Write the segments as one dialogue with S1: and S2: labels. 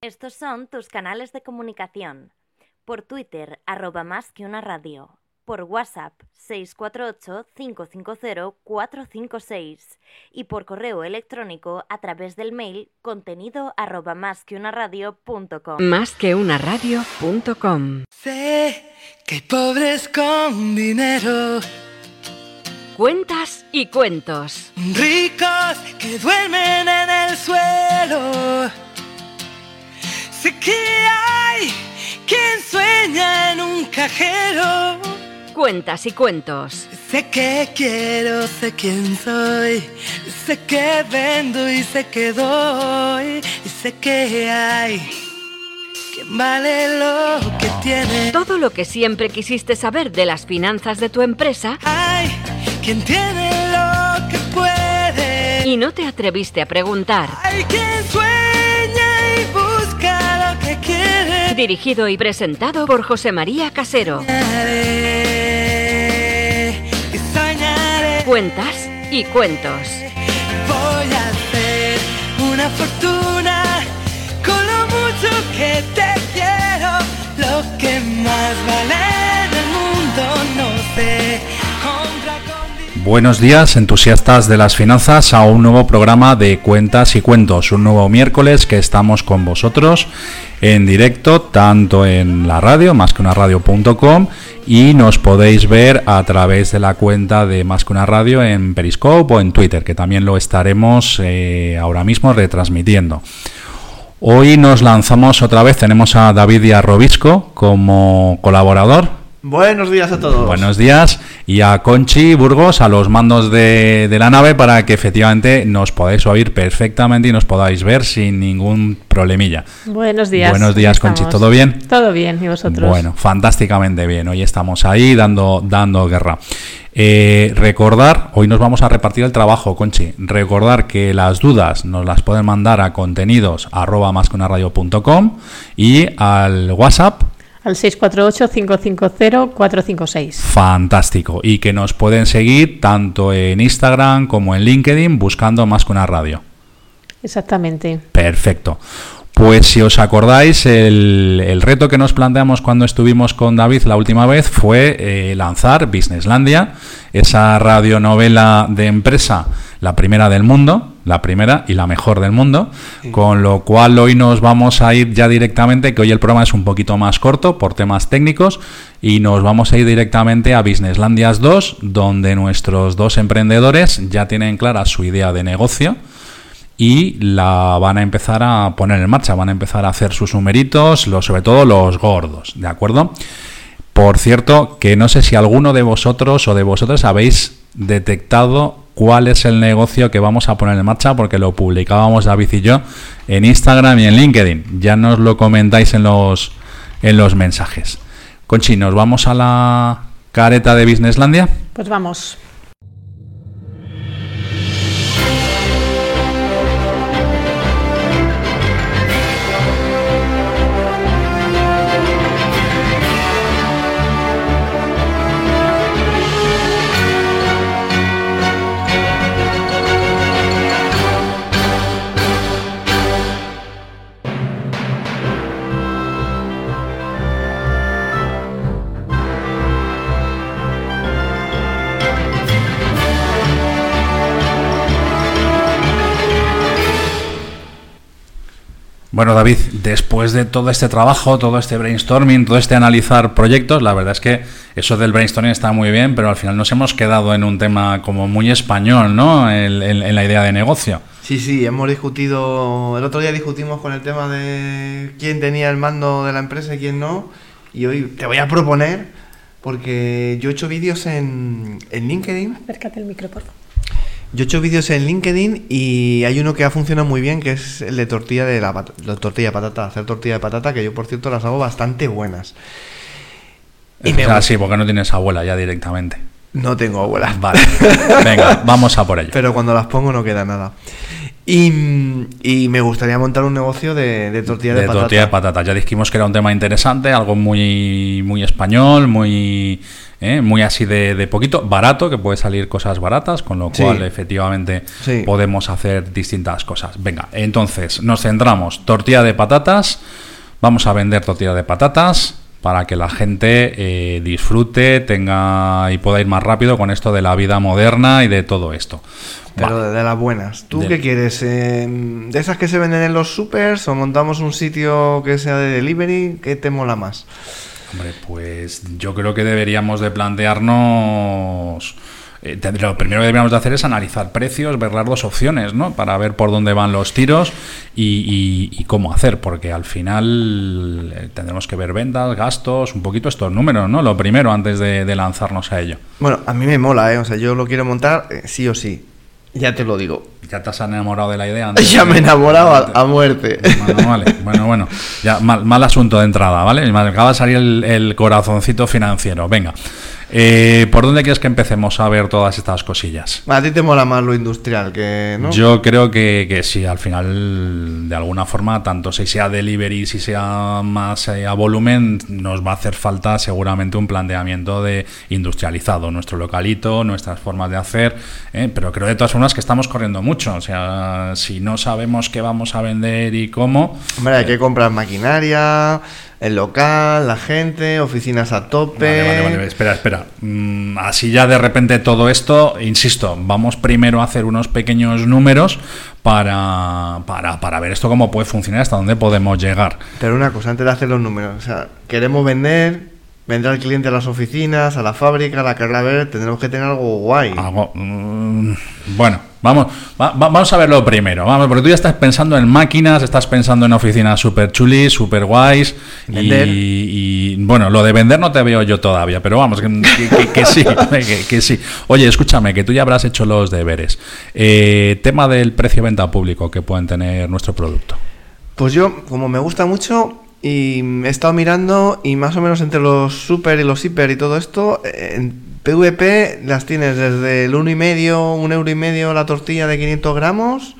S1: Estos son tus canales de comunicación. Por Twitter, arroba más que una radio. Por WhatsApp, 648-550-456. Y por correo electrónico a través del mail contenido arroba más que una radio.com.
S2: Más que una radio.com.
S3: Sé que hay pobres con dinero.
S2: Cuentas y cuentos.
S3: Ricos que duermen en el suelo. Sé que hay quien sueña en un cajero.
S2: Cuentas y cuentos.
S3: Sé que quiero, sé quién soy. Sé que vendo y sé que doy. Y sé que hay quien vale lo que tiene.
S2: Todo lo que siempre quisiste saber de las finanzas de tu empresa
S3: Hay quien tiene lo que puede.
S2: y no te atreviste a preguntar.
S3: Hay quien sueña
S2: Dirigido y presentado por José María Casero. Cuentas y cuentos.
S3: Voy a hacer una fortuna con lo mucho que te quiero. Lo que más vale
S4: Buenos días, entusiastas de las finanzas, a un nuevo programa de Cuentas y Cuentos, un nuevo miércoles que estamos con vosotros en directo, tanto en la radio, más que una radio.com, y nos podéis ver a través de la cuenta de Más que una radio en Periscope o en Twitter, que también lo estaremos eh, ahora mismo retransmitiendo. Hoy nos lanzamos otra vez, tenemos a David Díaz Robisco como colaborador.
S5: Buenos días a todos.
S4: Buenos días y a Conchi Burgos a los mandos de, de la nave para que efectivamente nos podáis oír perfectamente y nos podáis ver sin ningún problemilla.
S6: Buenos días.
S4: Buenos días,
S6: ¿cómo
S4: Conchi? ¿todo bien?
S6: Todo bien, ¿y vosotros?
S4: Bueno, fantásticamente bien. Hoy estamos ahí dando, dando guerra. Eh, recordar, hoy nos vamos a repartir el trabajo, Conchi. Recordar que las dudas nos las pueden mandar a contenidos arroba más que una radio.com y al WhatsApp
S6: Al 648-550-456.
S4: Fantástico. Y que nos pueden seguir tanto en Instagram como en LinkedIn buscando más que una radio.
S6: Exactamente.
S4: Perfecto. Pues si os acordáis, el, el reto que nos planteamos cuando estuvimos con David la última vez fue eh, lanzar Businesslandia, esa radionovela de empresa, la primera del mundo, la primera y la mejor del mundo, con lo cual hoy nos vamos a ir ya directamente, que hoy el programa es un poquito más corto por temas técnicos, y nos vamos a ir directamente a Businesslandias 2, donde nuestros dos emprendedores ya tienen clara su idea de negocio y la van a empezar a poner en marcha, van a empezar a hacer sus numeritos, los, sobre todo los gordos, ¿de acuerdo? Por cierto, que no sé si alguno de vosotros o de vosotros habéis detectado cuál es el negocio que vamos a poner en marcha, porque lo publicábamos David y yo en Instagram y en LinkedIn. Ya nos lo comentáis en los, en los mensajes. Conchi, ¿nos vamos a la careta de Businesslandia?
S6: Pues vamos.
S4: Bueno, David, después de todo este trabajo, todo este brainstorming, todo este analizar proyectos, la verdad es que eso del brainstorming está muy bien, pero al final nos hemos quedado en un tema como muy español, ¿no? En, en- en la idea de negocio.
S5: Sí, sí, hemos discutido. El otro día discutimos con el tema de quién tenía el mando de la empresa y quién no. Y hoy te voy a proponer, porque yo he hecho vídeos en, en LinkedIn.
S6: Acércate el micro, por favor.
S5: Yo he hecho vídeos en LinkedIn y hay uno que ha funcionado muy bien, que es el de tortilla de la, tortilla de patata, hacer tortilla de patata, que yo por cierto las hago bastante buenas. Y me
S4: o sea,
S5: gusta-
S4: sí, porque no tienes abuela ya directamente.
S5: No tengo abuela.
S4: Vale, venga, vamos a por ello.
S5: Pero cuando las pongo no queda nada. Y, y me gustaría montar un negocio de, de tortilla de,
S4: de
S5: patata.
S4: tortilla de patatas. Ya dijimos que era un tema interesante, algo muy, muy español, muy, ¿eh? muy así de, de poquito, barato, que puede salir cosas baratas, con lo
S5: Sí.
S4: cual efectivamente
S5: Sí.
S4: podemos hacer distintas cosas. Venga, entonces nos centramos, tortilla de patatas, vamos a vender tortilla de patatas para que la gente eh, disfrute, tenga y pueda ir más rápido con esto de la vida moderna y de todo esto.
S5: Pero
S4: Vale.
S5: de, las buenas. ¿Tú
S4: De-
S5: qué quieres? Eh, ¿De esas que se venden en los supers o montamos un sitio que sea de delivery? ¿Qué te mola más?
S4: Hombre, pues yo creo que deberíamos de plantearnos... eh, lo primero que deberíamos de hacer es analizar precios, ver las dos opciones, ¿no? Para ver por dónde van los tiros y, y- y cómo hacer, porque al final eh, tendremos que ver ventas, gastos, un poquito estos números, ¿no? Lo primero antes de, de lanzarnos a ello.
S5: Bueno, a mí me mola, ¿eh? O sea, yo lo quiero montar eh, sí o sí. Ya te lo digo.
S4: ¿Ya te has enamorado de la idea? antes
S5: Ya
S4: de-
S5: me he enamorado a, a muerte.
S4: Bueno, vale, bueno, bueno. Ya, mal, mal asunto de entrada, ¿vale? Me acaba de salir el, el corazoncito financiero. Venga. Eh, ¿Por dónde quieres que empecemos a ver todas estas cosillas?
S5: A ti te mola más lo industrial que, ¿no?
S4: Yo creo que, que sí, al final, de alguna forma, tanto si sea delivery, si sea más eh, a volumen, nos va a hacer falta seguramente un planteamiento de industrializado, nuestro localito, nuestras formas de hacer, ¿eh? pero creo de todas formas que estamos corriendo mucho, o sea, si no sabemos qué vamos a vender y cómo,
S5: Hombre, hay que comprar maquinaria, el local, la gente, oficinas a tope.
S4: Vale, vale, vale, espera, espera. Mm, así ya de repente todo esto, insisto, vamos primero a hacer unos pequeños números para, para, para ver esto cómo puede funcionar, hasta dónde podemos llegar.
S5: Pero una cosa, antes de hacer los números, o sea, queremos vender, vendrá el cliente a las oficinas, a la fábrica, a la carrera ver, tendremos que tener algo guay.
S4: Algo, mm, bueno, vamos, va- va- vamos a verlo primero, vamos, porque tú ya estás pensando en máquinas, estás pensando en oficinas super chulis, super guays, y,
S5: Vender.
S4: y, bueno, lo de vender no te veo yo todavía, pero vamos, que, que- que- que sí, que, que sí. Oye, escúchame, que tú ya habrás hecho los deberes. Eh, tema del precio-venta público que pueden tener nuestro producto.
S5: Pues yo, como me gusta mucho, y he estado mirando, y más o menos entre los super y los hiper y todo esto, eh, en PVP las tienes desde el uno y medio, un euro y medio la tortilla de 500 gramos,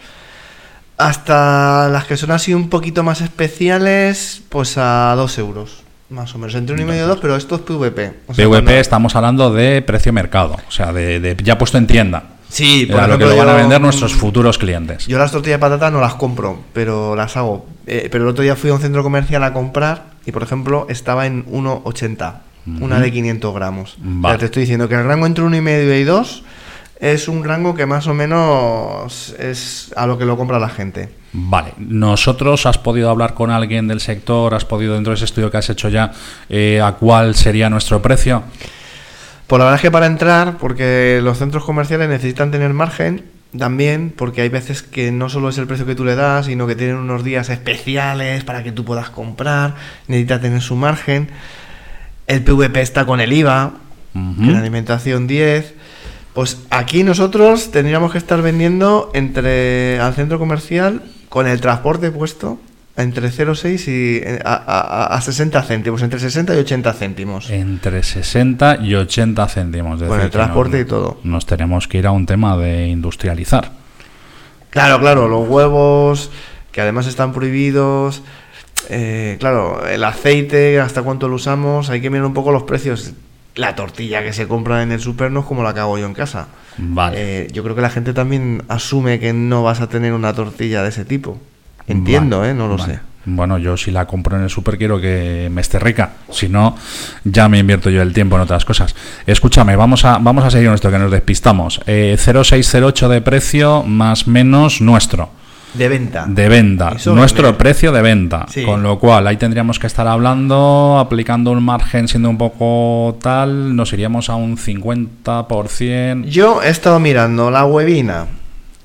S5: hasta las que son así un poquito más especiales, pues a 2 euros. Más o menos, entre uno y medio y dos, pero esto es PVP. O sea,
S4: PVP
S5: cuando-
S4: estamos hablando de precio mercado, o sea, de, de ya puesto en tienda.
S5: Sí, por
S4: lo que lo van a
S5: yo-
S4: vender nuestros futuros clientes.
S5: Yo las tortillas de patata no las compro, pero las hago. Eh, pero el otro día fui a un centro comercial a comprar y, por ejemplo, estaba en 1,80. Una
S4: Ujú.
S5: de 500 gramos.
S4: Vale.
S5: Ya te estoy diciendo que el rango entre 1,5 y 2 es un rango que más o menos es a lo que lo compra la gente.
S4: Vale, nosotros has podido hablar con alguien del sector, has podido dentro de ese estudio que has hecho ya, eh, a cuál sería nuestro precio.
S5: Pues la verdad es que para entrar, porque los centros comerciales necesitan tener margen, también, porque hay veces que no solo es el precio que tú le das, sino que tienen unos días especiales para que tú puedas comprar, necesita tener su margen. El PVP está con el IVA,
S4: Ujú.
S5: que en alimentación 10. Pues aquí nosotros tendríamos que estar vendiendo entre al centro comercial con el transporte puesto entre 0,6 y eh, a, a- a 60 céntimos, entre 60 y 80 céntimos.
S4: Entre 60 y 80 céntimos.
S5: Con
S4: decir,
S5: el transporte
S4: no-
S5: y todo.
S4: Nos tenemos que ir a un tema de industrializar.
S5: Claro, claro, los huevos, que además están prohibidos. eh, claro, el aceite, hasta cuánto lo usamos, hay que mirar un poco los precios. La tortilla que se compra en el super no es como la que hago yo en casa.
S4: Vale.
S5: Eh, yo creo que la gente también asume que no vas a tener una tortilla de ese tipo. Entiendo,
S4: Vale,
S5: ¿eh? No lo
S4: vale.
S5: sé.
S4: Bueno, yo si la compro en el super quiero que me esté rica. Si no, ya me invierto yo el tiempo en otras cosas. Escúchame, vamos a, vamos a seguir con esto que nos despistamos. Eh, 0,608 de precio más menos nuestro.
S5: De venta.
S4: De venta, nuestro precio de venta.
S5: Sí.
S4: Con lo cual, ahí tendríamos que estar hablando, aplicando un margen siendo un poco tal, nos iríamos a un 50%.
S5: Yo he estado mirando la huevina,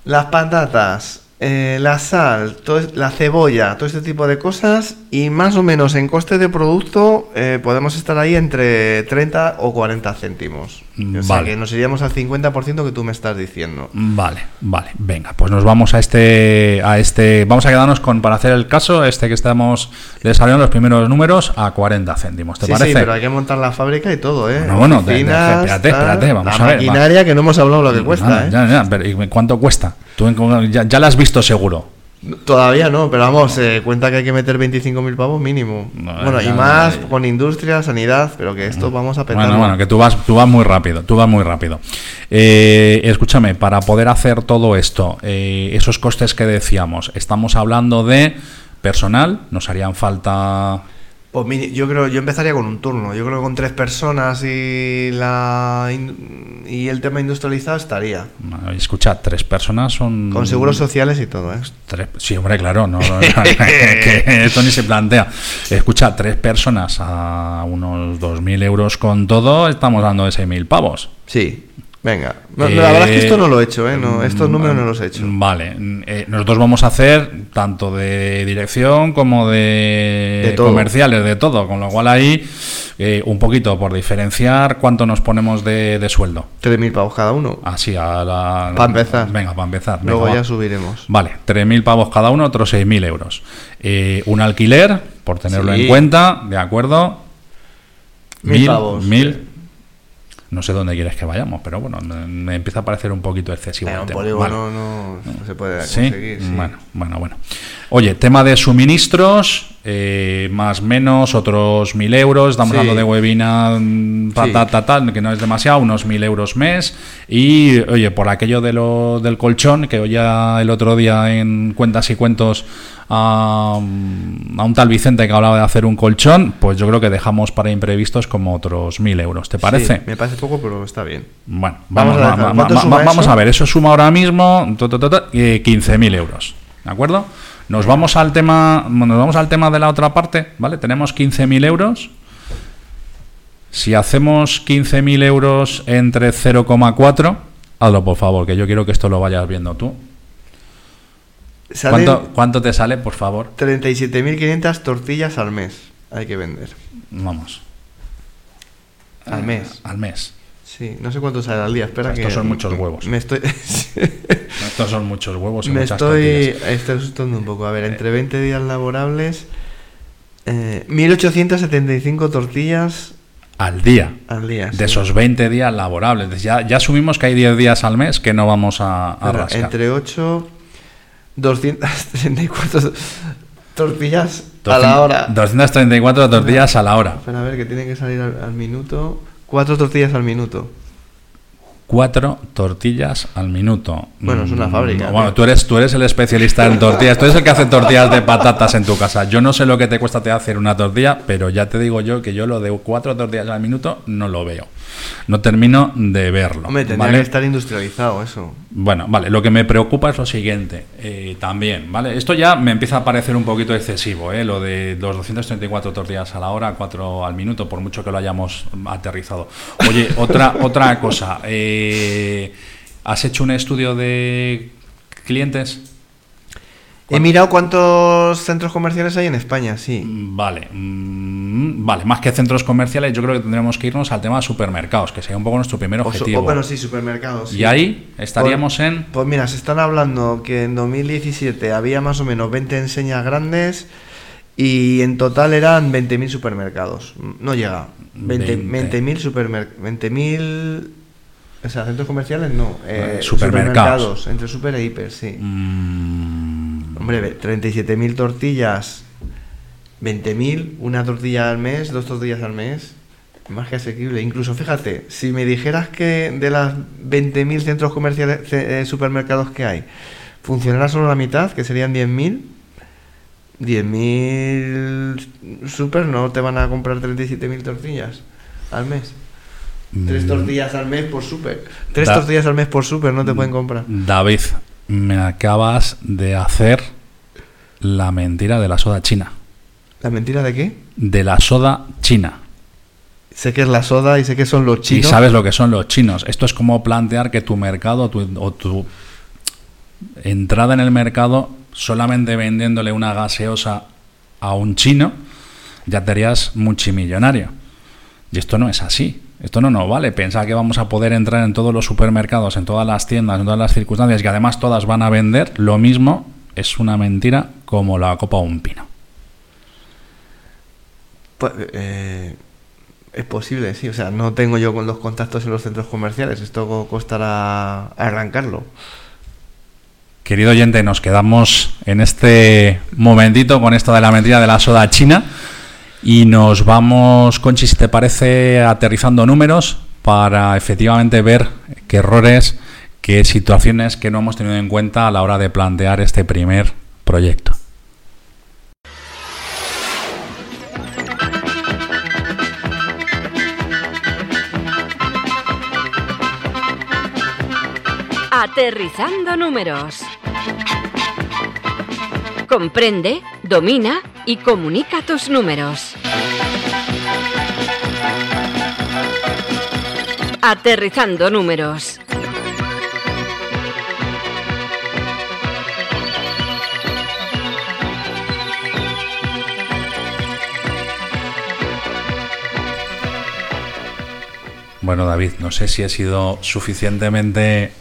S5: las patatas, eh, la sal, la cebolla, todo este tipo de cosas y más o menos en coste de producto eh, podemos estar ahí entre 30 o 40 céntimos. O sea
S4: Vale.
S5: que nos iríamos al 50% que tú me estás diciendo.
S4: Vale, vale, venga, pues nos vamos a este, a este, vamos a quedarnos con, para hacer el caso, este que estamos, le salieron los primeros números a 40 céntimos, ¿te
S5: sí,
S4: parece?
S5: sí, pero hay que montar la fábrica y todo, ¿eh?
S4: Bueno, bueno, espérate,
S5: tal,
S4: espérate, vamos
S5: la
S4: a ver, va.
S5: maquinaria que no hemos hablado lo que cuesta,
S4: Ah,
S5: ¿eh?
S4: ya, ya, pero ¿y ¿cuánto cuesta? Tú ya, ya la has visto seguro.
S5: Todavía no, pero vamos, eh, cuenta que hay que meter 25.000 pavos mínimo.
S4: No,
S5: bueno, y más con industria, sanidad, pero que esto vamos a petarlo.
S4: Bueno, bueno, que tú vas, tú vas muy rápido, tú vas muy rápido. Eh, escúchame, para poder hacer todo esto, eh, esos costes que decíamos, estamos hablando de personal, nos harían falta
S5: Pues yo creo, yo empezaría con un turno. Yo creo que con tres personas y la y el tema industrializado estaría.
S4: No, Escucha, tres personas son.
S5: Con seguros sociales y todo, ¿eh?
S4: Tres- sí, hombre, claro, no, no, que esto ni se plantea. Escucha, tres personas a unos 2.000 euros con todo, estamos dando de 6.000 pavos.
S5: Sí. Venga. No, la verdad es que esto no lo he hecho, ¿eh? No, estos
S4: Mm,
S5: números no los he hecho.
S4: Vale, eh, nosotros vamos a hacer tanto de dirección como de, comerciales, de todo, con lo cual ahí eh, un poquito por diferenciar cuánto nos ponemos de, de sueldo.
S5: 3.000 pavos cada uno.
S4: Así a la...
S5: Pa' empezar.
S4: Venga, para empezar. venga,
S5: Luego
S4: va.
S5: ya subiremos.
S4: Vale, 3.000 pavos cada uno, otros 6.000 euros. Eh, un alquiler, por tenerlo
S5: Sí.
S4: en cuenta, ¿de acuerdo?
S5: Mil pavos.
S4: mil. No sé dónde quieres que vayamos, pero bueno, me empieza a parecer un poquito excesivo.
S5: Venga,
S4: el
S5: un
S4: tema.
S5: polígono
S4: Vale.
S5: no, no se puede conseguir. sí.
S4: Bueno, bueno, bueno. Oye, tema de suministros, eh, más menos otros mil euros. Estamos
S5: Sí.
S4: hablando de webinar, mm, ta, ta, ta, ta, que no es demasiado, unos mil euros mes. Y, oye, por aquello de lo, del colchón, que oía el otro día en Cuentas y Cuentos a, a un tal Vicente que hablaba de hacer un colchón, pues yo creo que dejamos para imprevistos como otros mil euros. ¿Te parece?
S5: Me parece poco, pero está bien.
S4: Bueno,
S5: Vamos
S4: vamos,
S5: a
S4: ver, eso suma ahora mismo eh, 15.000 euros, ¿de acuerdo? Nos vamos al tema, nos vamos al tema de la otra parte, ¿vale? Tenemos 15.000 euros. Si hacemos 15.000 euros entre 0,4, hazlo por favor, que yo quiero que esto lo vayas viendo tú. ¿Cuánto, cuánto te sale, por favor?
S5: 37.500 tortillas al mes. Hay que vender.
S4: Vamos.
S5: Al mes.
S4: Al mes.
S5: Sí, no sé cuánto sale al día. Espera
S4: Estos
S5: que.
S4: son muchos huevos.
S5: Me estoy.
S4: Estos son muchos huevos y
S5: me
S4: muchas
S5: estoy. Estoy asustando un poco. A ver, entre 20 días laborables. Eh, 1875 tortillas
S4: Al día.
S5: al día.
S4: de
S5: sí.
S4: esos 20 días laborables. Ya, ya asumimos que hay 10 días al mes que no vamos a, a rascar.
S5: entre 8. 234 tortillas a la hora.
S4: 234 tortillas a la hora.
S5: Espera, a ver, que tiene que salir al, al minuto. 4 tortillas al minuto.
S4: Cuatro tortillas al minuto.
S5: Bueno, es una
S4: Mm,
S5: fábrica,
S4: Bueno,
S5: tío.
S4: tú eres, tú eres el especialista en tortillas. Tú eres el que hace tortillas de patatas en tu casa. Yo no sé lo que te cuesta te hacer una tortilla, pero ya te digo yo que yo lo de cuatro tortillas al minuto no lo veo. No termino de verlo.
S5: Hombre, tendría
S4: ¿vale?
S5: que estar industrializado eso.
S4: Bueno, vale, lo que me preocupa es lo siguiente, eh, también, ¿vale? Esto ya me empieza a parecer un poquito excesivo, ¿eh? Lo de los 234 tortillas a la hora, 4 al minuto, por mucho que lo hayamos aterrizado. Oye, otra, otra cosa, eh, ¿has hecho un estudio de clientes?
S5: He mirado cuántos centros comerciales hay en España, sí.
S4: Mm, Vale, mm, vale, más que centros comerciales, yo creo que tendremos que irnos al tema de supermercados, que sería un poco nuestro primer objetivo.
S5: o, bueno, sí, supermercados. sí.
S4: Y ahí estaríamos
S5: Pues-
S4: en...
S5: Pues mira, se están hablando que en 2017 había más o menos 20 enseñas grandes y en total eran 20.000 supermercados. No llega. 20
S4: 20.
S5: 20.000 supermercados. 20.000... O sea, centros comerciales no. eh,
S4: Eh, supermercados.
S5: Entre super e hiper, sí.
S4: mm,
S5: Hombre, ve, 37.000 tortillas, 20.000, una tortilla al mes, dos tortillas al mes, más que asequible. Incluso fíjate, si me dijeras que de las 20.000 centros comerciales, eh, supermercados que hay, funcionara solo la mitad, que serían 10.000, 10.000 super no te van a comprar 37.000 tortillas al mes. Tres
S4: Mm.
S5: tortillas al mes por super. Tres
S4: Da-
S5: tortillas al mes por super no te pueden comprar.
S4: David, me acabas de hacer la mentira de la soda china.
S5: ¿La mentira de qué?
S4: De la soda china.
S5: Sé que es la soda y sé que son los chinos.
S4: Y sabes lo que son los chinos. Esto es como plantear que tu mercado tu- o tu entrada en el mercado solamente vendiéndole una gaseosa a un chino ya te harías multimillonario. Y esto no es así. Esto no nos vale. Pensar que vamos a poder entrar en todos los supermercados, en todas las tiendas, en todas las circunstancias, que además todas van a vender lo mismo, es una mentira como la copa de un pino.
S5: Pues, eh, es posible, sí. O sea, no tengo yo con los contactos en los centros comerciales. Esto costará arrancarlo.
S4: Querido oyente, nos quedamos en este momentito con esto de la mentira de la soda china y nos vamos, Conchi, si te parece, aterrizando números para efectivamente ver qué errores, qué situaciones que no hemos tenido en cuenta a la hora de plantear este primer proyecto.
S2: Aterrizando números. Comprende, domina y comunica tus números. Aterrizando números.
S4: Bueno, David, no sé si he sido suficientemente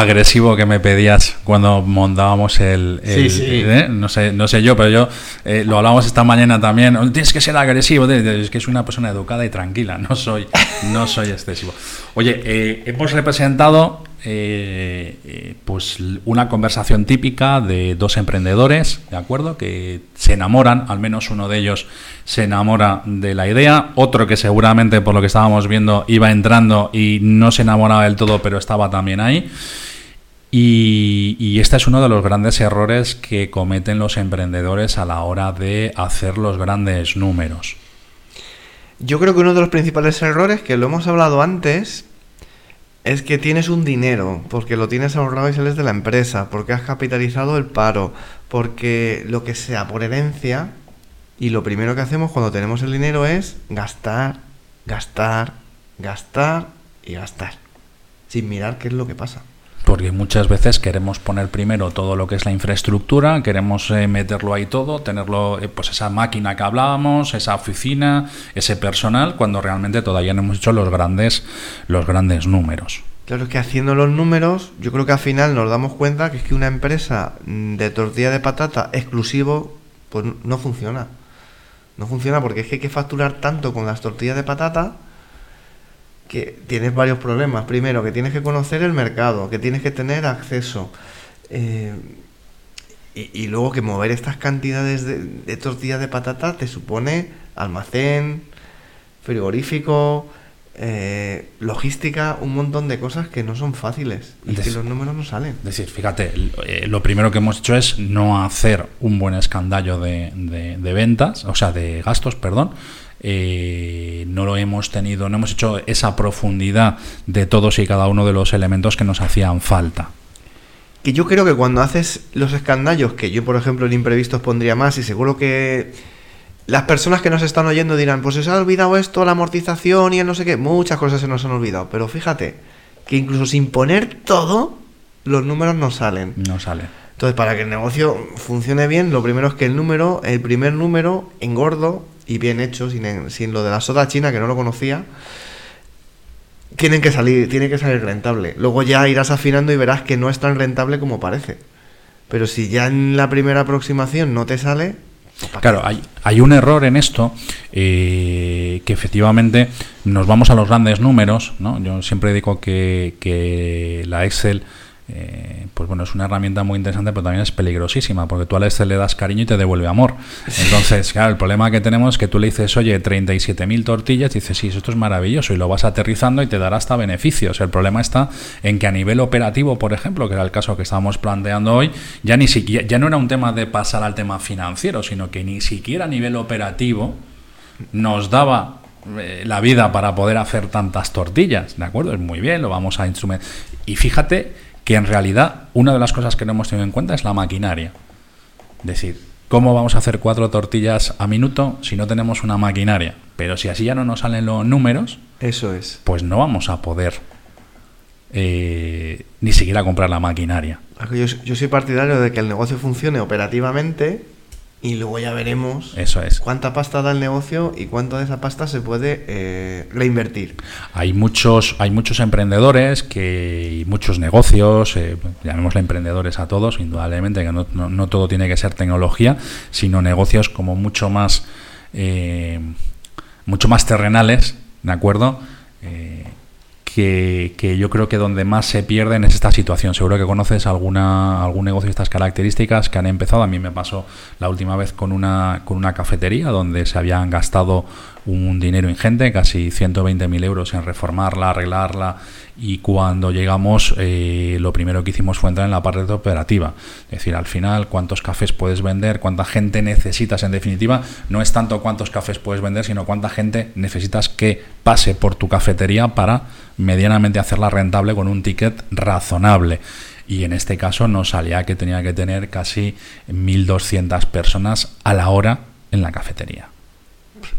S4: agresivo que me pedías cuando montábamos el, el-
S5: Sí, sí.
S4: ¿eh? no sé no sé yo pero yo eh, lo hablábamos esta mañana también "Oh, tienes que ser agresivo es que soy una persona educada y tranquila no soy no soy excesivo oye eh, hemos representado eh, eh, pues una conversación típica de dos emprendedores de acuerdo que se enamoran al menos uno de ellos se enamora de la idea otro que seguramente por lo que estábamos viendo iba entrando y no se enamoraba del todo pero estaba también ahí y, y este es uno de los grandes errores que cometen los emprendedores a la hora de hacer los grandes números.
S5: Yo creo que uno de los principales errores, que lo hemos hablado antes, es que tienes un dinero, porque lo tienes ahorrado y sales de la empresa, porque has capitalizado el paro, porque lo que sea por herencia, y lo primero que hacemos cuando tenemos el dinero es gastar, gastar, gastar y gastar, sin mirar qué es lo que pasa.
S4: Porque muchas veces queremos poner primero todo lo que es la infraestructura, queremos eh, meterlo ahí todo, tenerlo, eh, pues esa máquina que hablábamos, esa oficina, ese personal, cuando realmente todavía no hemos hecho los grandes, los grandes números.
S5: Claro, que haciendo los números, yo creo que al final nos damos cuenta que es que una empresa mm, de tortilla de patata exclusivo, pues no funciona. No funciona porque es que hay que facturar tanto con las tortillas de patata que tienes varios problemas. Primero, que tienes que conocer el mercado, que tienes que tener acceso. eh, y, luego que mover estas cantidades de, de tortillas de patata te supone almacén, frigorífico, eh, logística, un montón de cosas que no son fáciles y que
S4: Des-
S5: los números no salen.
S4: Es decir, fíjate, eh, lo primero que hemos hecho es no hacer un buen escandallo de, de- de ventas, o sea, de gastos, perdón. Eh, no lo hemos tenido, no hemos hecho esa profundidad de todos y cada uno de los elementos que nos hacían falta.
S5: Que yo creo que cuando haces los escandallos, que yo por ejemplo en imprevistos pondría más y seguro que las personas que nos están oyendo dirán, pues se os ha olvidado esto, la amortización y el no sé qué, muchas cosas se nos han olvidado, pero fíjate que incluso sin poner todo, los números no salen.
S4: No sale.
S5: Entonces, para que el negocio funcione bien, lo primero es que el número, el primer número, en gordo y bien hecho, sin, sin lo de la soda china, que no lo conocía, tienen que salir, tiene que salir rentable. Luego ya irás afinando y verás que no es tan rentable como parece. Pero si ya en la primera aproximación no te sale, pues ¿para
S4: Claro, hay, hay un error en esto eh, que efectivamente nos vamos a los grandes números, ¿no? Yo siempre digo que, que la Excel, eh, pues bueno, es una herramienta muy interesante, pero también es peligrosísima, porque tú al Excel le das cariño y te devuelve amor. Entonces, claro, el problema que tenemos es que tú le dices, oye, 37.000 tortillas, y dices, sí, esto es maravilloso, y lo vas aterrizando y te dará hasta beneficios. El problema está en que a nivel operativo, por ejemplo, que era el caso que estábamos planteando hoy, ya ni siquiera, ya no era un tema de pasar al tema financiero, sino que ni siquiera a nivel operativo nos daba eh, la vida para poder hacer tantas tortillas, ¿de acuerdo? Es muy bien, lo vamos a instrumentar. Y fíjate que en realidad una de las cosas que no hemos tenido en cuenta es la maquinaria. Es decir, ¿cómo vamos a hacer cuatro tortillas a minuto si no tenemos una maquinaria? Pero si así ya no nos salen los números,
S5: Eso es.
S4: pues no vamos a poder eh, ni siquiera comprar la maquinaria.
S5: Yo, yo soy partidario de que el negocio funcione operativamente Y luego ya veremos
S4: Eso es.
S5: cuánta pasta da el negocio y cuánto de esa pasta se puede eh, reinvertir.
S4: Hay muchos, hay muchos emprendedores que, y muchos negocios, eh, llamémosle emprendedores a todos, indudablemente, que no, no- no todo tiene que ser tecnología, sino negocios como mucho más, eh, mucho más terrenales, ¿de acuerdo? Que, que yo creo que donde más se pierden es esta situación. Seguro que conoces alguna, algún negocio de estas características que han empezado. A mí me pasó la última vez con una, con una cafetería donde se habían gastado un dinero ingente, casi 120.000 euros en reformarla, arreglarla y cuando llegamos eh, lo primero que hicimos fue entrar en la parte operativa. Es decir, al final cuántos cafés puedes vender, cuánta gente necesitas en definitiva, no es tanto cuántos cafés puedes vender, sino cuánta gente necesitas que pase por tu cafetería para medianamente hacerla rentable con un ticket razonable. Y en este caso nos salía que tenía que tener casi 1.200 personas a la hora en la cafetería.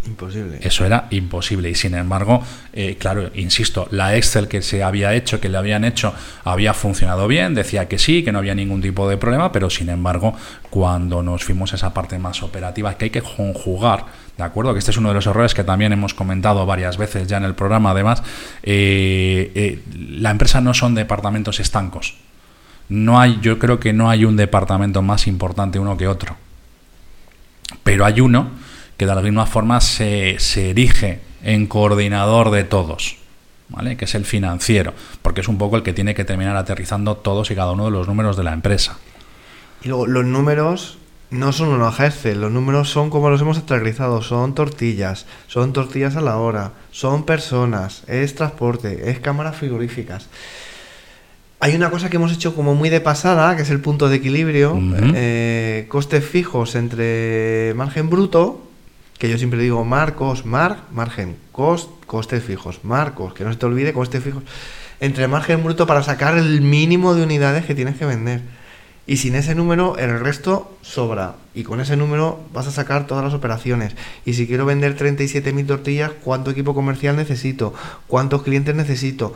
S5: Imposible.
S4: Eso era imposible y sin embargo, eh, claro, insisto, la Excel que se había hecho, que le habían hecho, había funcionado bien, decía que sí, que no había ningún tipo de problema, pero sin embargo, cuando nos fuimos a esa parte más operativa, que hay que conjugar, ¿de acuerdo? Que este es uno de los errores que también hemos comentado varias veces ya en el programa, además, eh, eh, la empresa no son departamentos estancos. No hay, yo creo que no hay un departamento más importante uno que otro. Pero hay uno que de alguna forma se, se erige en coordinador de todos, ¿vale? que es el financiero, porque es un poco el que tiene que terminar aterrizando todos y cada uno de los números de la empresa.
S5: Y luego los números no son hoja Excel, los números son como los hemos aterrizado, son tortillas, son tortillas a la hora, son personas, es transporte, es cámaras frigoríficas. Hay una cosa que hemos hecho como muy de pasada, que es el punto de equilibrio, eh, costes fijos entre margen bruto, que yo siempre digo marcos, mar, margen, cost, costes fijos, marcos, que no se te olvide, costes fijos, entre margen bruto para sacar el mínimo de unidades que tienes que vender. Y sin ese número, el resto sobra. Y con ese número vas a sacar todas las operaciones. Y si quiero vender 37.000 tortillas, ¿cuánto equipo comercial necesito? ¿Cuántos clientes necesito?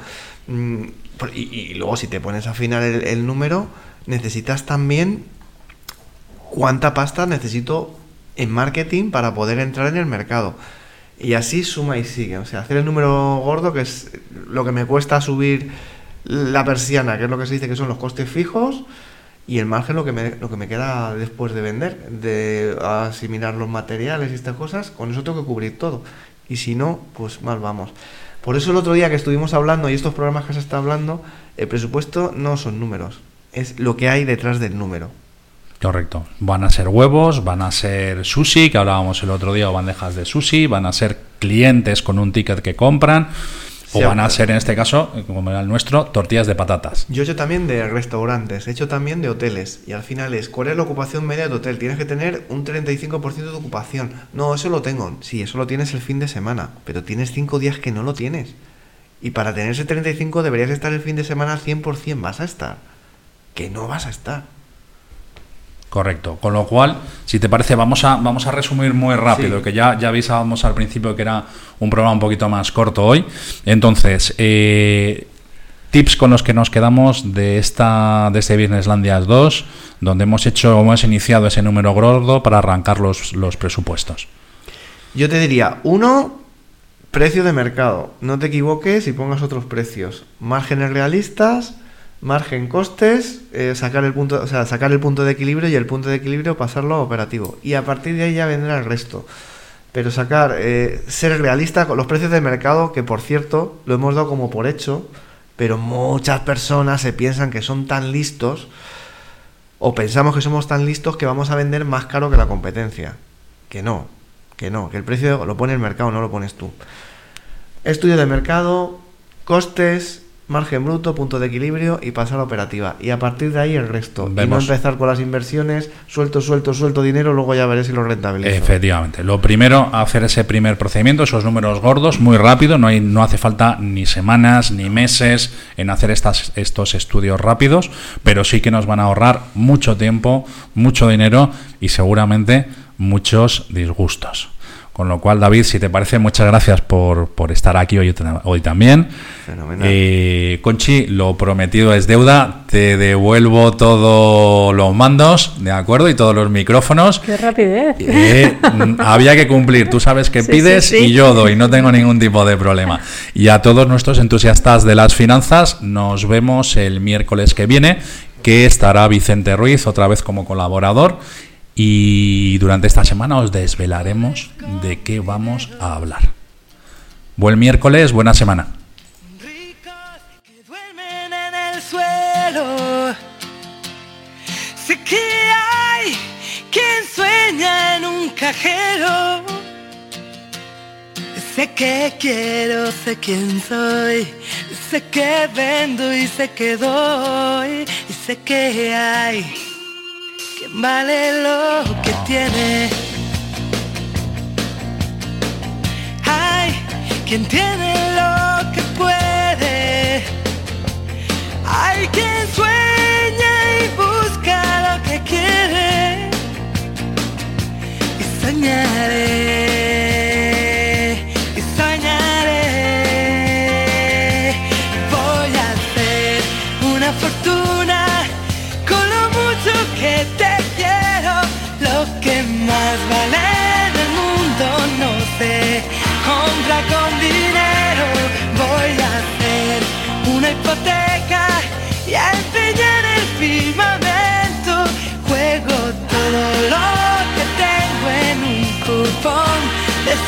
S5: Mm, y luego, si te pones a afinar el, el número, necesitas también cuánta pasta necesito en marketing para poder entrar en el mercado. Y así suma y sigue. O sea, hacer el número gordo, que es lo que me cuesta subir la persiana, que es lo que se dice que son los costes fijos, y el margen lo que me, lo que me queda después de vender, de asimilar los materiales y estas cosas, con eso tengo que cubrir todo. Y si no, pues mal vamos. Por eso el otro día que estuvimos hablando y estos programas que se está hablando, el presupuesto no son números, es lo que hay detrás del número.
S4: Correcto. Van a ser huevos, van a ser sushi, que hablábamos el otro día, o bandejas de sushi, van a ser clientes con un ticket que compran, o
S5: Sí,
S4: van a ser, en este caso, como era el nuestro, tortillas de patatas.
S5: Yo he hecho también de restaurantes, he hecho también de hoteles. Y al final es, ¿cuál es la ocupación media de hotel? Tienes que tener un 35% de ocupación. No, eso lo tengo. Sí, eso lo tienes el fin de semana. Pero tienes 5 días que no lo tienes. Y para tener ese 35 deberías estar el fin de semana al 100%. Vas a estar. Que no vas a estar.
S4: Correcto. Con lo cual, si te parece, vamos a, vamos a resumir muy rápido,
S5: Sí.
S4: que ya, ya avisábamos al principio que era un programa un poquito más corto hoy. Entonces, eh, tips con los que nos quedamos de esta de este Businesslandias 2, donde hemos hecho, hemos iniciado ese número gordo para arrancar los, los presupuestos.
S5: Yo te diría, uno, precio de mercado. No te equivoques y pongas otros precios. Márgenes realistas, margen costes, eh, sacar el punto, o sea, sacar el punto de equilibrio y el punto de equilibrio pasarlo a operativo. Y a partir de ahí ya vendrá el resto. Pero sacar, eh, ser realista con los precios de mercado, que por cierto, lo hemos dado como por hecho, pero muchas personas se piensan que son tan listos o pensamos que somos tan listos que vamos a vender más caro que la competencia. Que no, que no, que el precio lo pone el mercado, no lo pones tú. Estudio de mercado, costes, margen bruto, punto de equilibrio y pasar a operativa. Y a partir de ahí el resto. Y no empezar con las inversiones, suelto, suelto, suelto dinero, luego ya veré si lo rentabilizo.
S4: Efectivamente. Lo primero, hacer ese primer procedimiento, esos números gordos, muy rápido. No, hay, no hace falta ni semanas ni meses en hacer estas, estos estudios rápidos, pero sí que nos van a ahorrar mucho tiempo, mucho dinero y seguramente muchos disgustos. Con lo cual, David, si te parece, muchas gracias por, por estar aquí hoy, hoy también.
S5: Fenomenal.
S4: Eh, Conchi, lo prometido es deuda. Te devuelvo todos los mandos, ¿de acuerdo? Y todos los micrófonos.
S6: ¡Qué rapidez!
S4: Eh, mm, había que cumplir. Tú sabes que
S6: Sí,
S4: pides
S6: sí, sí.
S4: y yo doy. No tengo ningún tipo de problema. Y a todos nuestros entusiastas de las finanzas, nos vemos el miércoles que viene, que estará Vicente Ruiz otra vez como colaborador. Y durante esta semana os desvelaremos de qué vamos a hablar. Buen miércoles, buena semana.
S3: que hay quien sueña en un cajero. Sé que quiero, sé quién soy. Sé que vendo y sé que doy. Y sé que hay quien vale lo que tiene. Hay quien tiene lo que puede. Hay quien sueña y busca lo que quiere. Y soñaré.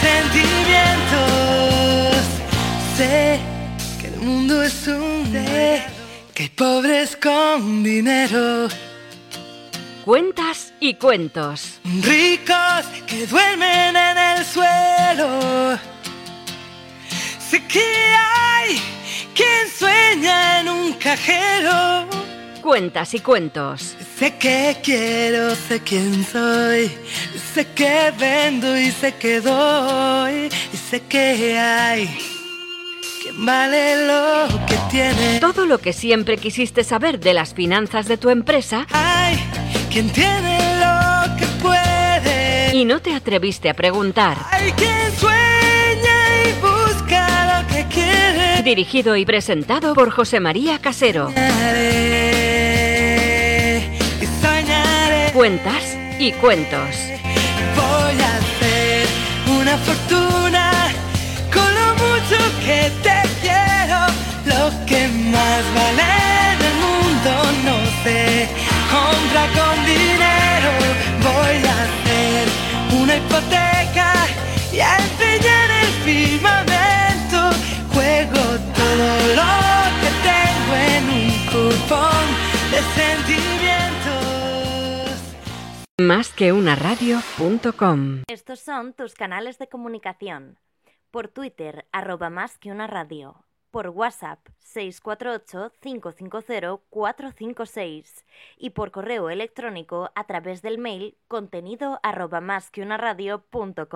S3: Sentimientos. Sé que el mundo es un de que hay pobres con dinero.
S2: Cuentas y cuentos.
S3: Ricos que duermen en el suelo. Sé que hay quien sueña en un cajero.
S2: Cuentas y cuentos.
S3: Sé que quiero, sé quién soy. Sé que vendo y sé que doy. Y sé que hay quien vale lo que tiene.
S2: Todo lo que siempre quisiste saber de las finanzas de tu empresa
S3: Hay quien tiene lo que puede.
S2: y no te atreviste a preguntar.
S3: Hay quien sueña y busca lo que quiere.
S2: Dirigido y presentado por José María Casero. Cuentas y cuentos.
S3: Voy a hacer una fortuna con lo mucho que te quiero. Lo que más vale en el mundo no se compra con dinero. Voy a hacer una hipoteca y a empeñar el firmamento. Juego todo lo que tengo en un cupón de sentimientos.
S2: Más que una radio.com.
S1: Estos son tus canales de comunicación. Por Twitter, arroba más que una radio. Por WhatsApp, 648-550-456. Y por correo electrónico a través del mail contenido arroba más que una radio punto com.